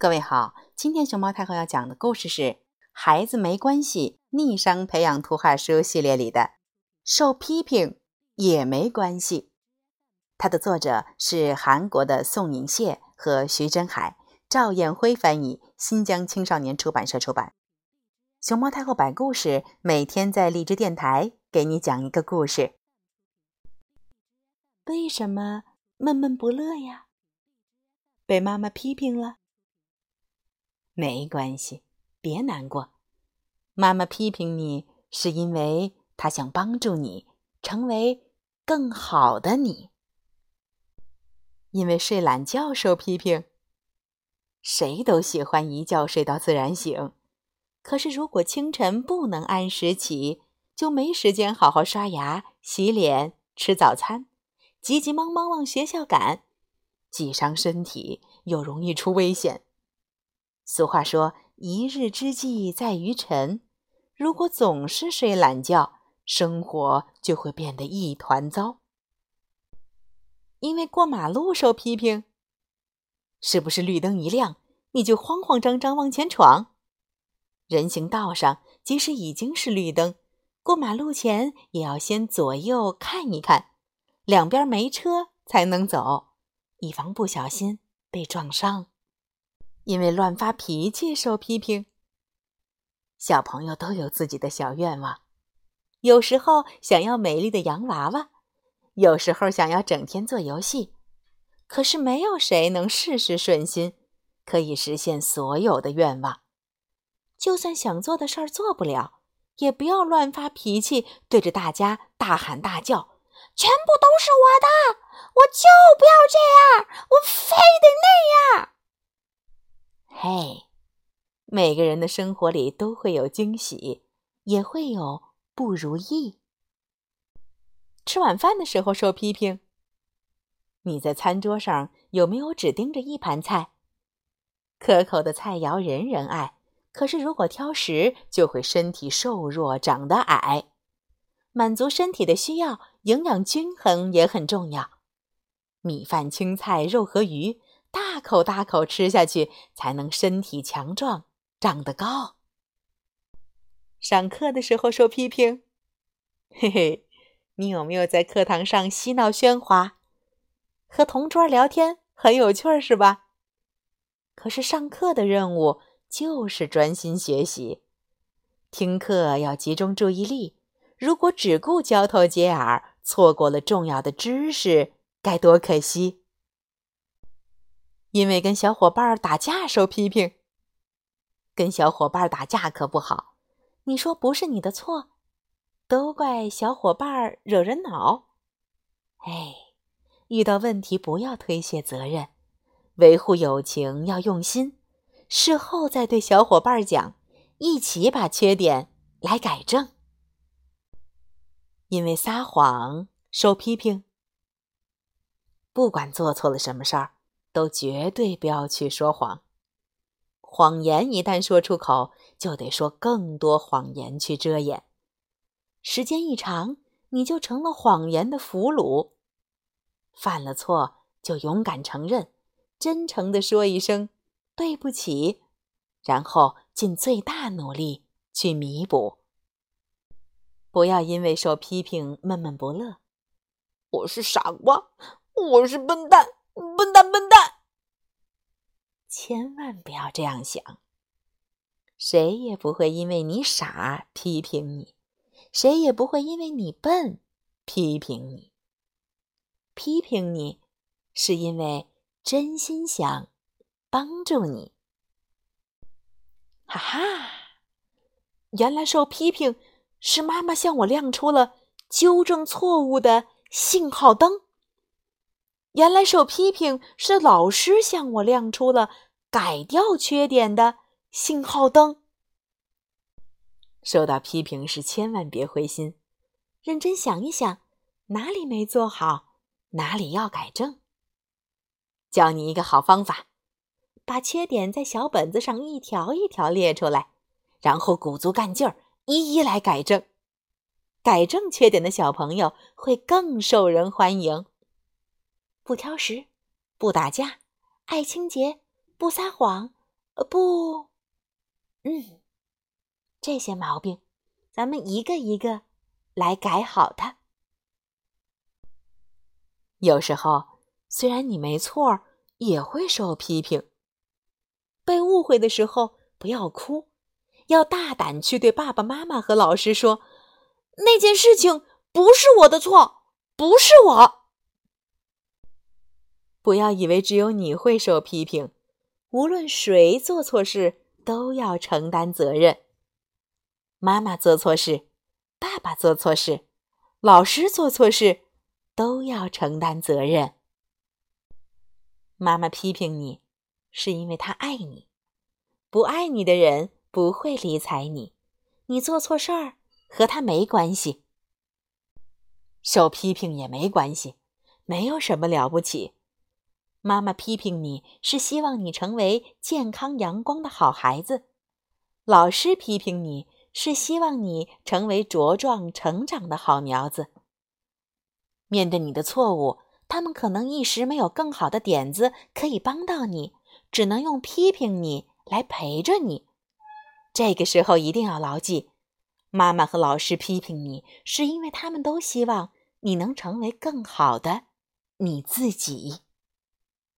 各位好，今天熊猫太后要讲的故事是《孩子没关系，逆商培养图画书》系列里的《受批评也没关系》。它的作者是韩国的宋颖燮和徐真海，赵艳辉翻译，新疆青少年出版社出版。熊猫太后摆故事，每天在荔枝电台给你讲一个故事。为什么闷闷不乐呀？被妈妈批评了？没关系，别难过。妈妈批评你，是因为她想帮助你成为更好的你。因为睡懒觉受批评，谁都喜欢一觉睡到自然醒。可是如果清晨不能按时起，就没时间好好刷牙、洗脸、吃早餐，急急忙忙往学校赶，既伤身体，又容易出危险。俗话说：“一日之计在于晨。”如果总是睡懒觉，生活就会变得一团糟。因为过马路受批评，是不是绿灯一亮你就慌慌张张往前闯？人行道上，即使已经是绿灯，过马路前也要先左右看一看，两边没车才能走，以防不小心被撞伤。因为乱发脾气受批评，小朋友都有自己的小愿望，有时候想要美丽的洋娃娃，有时候想要整天做游戏。可是没有谁能事事顺心，可以实现所有的愿望。就算想做的事儿做不了，也不要乱发脾气，对着大家大喊大叫：“全部都是我的，我就不要这样，我非得那样。”嘿，每个人的生活里都会有惊喜，也会有不如意。吃晚饭的时候受批评，你在餐桌上有没有只盯着一盘菜？可口的菜肴人人爱，可是如果挑食，就会身体瘦弱，长得矮。满足身体的需要，营养均衡也很重要。米饭、青菜、肉和鱼。大口大口吃下去，才能身体强壮，长得高。上课的时候受批评，嘿嘿，你有没有在课堂上嬉闹喧哗，和同桌聊天很有趣儿，是吧？可是上课的任务就是专心学习，听课要集中注意力。如果只顾交头接耳，错过了重要的知识，该多可惜！因为跟小伙伴打架受批评，跟小伙伴打架可不好。你说不是你的错，都怪小伙伴惹人恼。哎，遇到问题不要推卸责任，维护友情要用心，事后再对小伙伴讲，一起把缺点来改正。因为撒谎受批评，不管做错了什么事儿。都绝对不要去说谎，谎言一旦说出口，就得说更多谎言去遮掩。时间一长，你就成了谎言的俘虏。犯了错就勇敢承认，真诚的说一声对不起，然后尽最大努力去弥补。不要因为受批评闷闷不乐。我是傻瓜，我是笨蛋。笨蛋，笨蛋！千万不要这样想。谁也不会因为你傻批评你，谁也不会因为你笨批评你。批评你，是因为真心想帮助你。哈哈，原来受批评是妈妈向我亮出了纠正错误的信号灯。原来受批评是老师向我亮出了改掉缺点的信号灯。受到批评时千万别灰心，认真想一想哪里没做好，哪里要改正。教你一个好方法，把缺点在小本子上一条一条列出来，然后鼓足干劲儿一一来改正。改正缺点的小朋友会更受人欢迎。不挑食，不打架，爱清洁，不撒谎，呃，不，嗯，这些毛病，咱们一个一个来改好它。有时候，虽然你没错，也会受批评。被误会的时候，不要哭，要大胆去对爸爸妈妈和老师说：“那件事情不是我的错，不是我。”不要以为只有你会受批评，无论谁做错事都要承担责任。妈妈做错事，爸爸做错事，老师做错事。都要承担责任。妈妈批评你，是因为她爱你；不爱你的人不会理睬你。你做错事儿和他没关系，受批评也没关系，没有什么了不起。妈妈批评你是希望你成为健康阳光的好孩子，老师批评你是希望你成为茁壮成长的好苗子。面对你的错误，他们可能一时没有更好的点子可以帮到你，只能用批评你来陪着你。这个时候一定要牢记，妈妈和老师批评你，是因为他们都希望你能成为更好的你自己。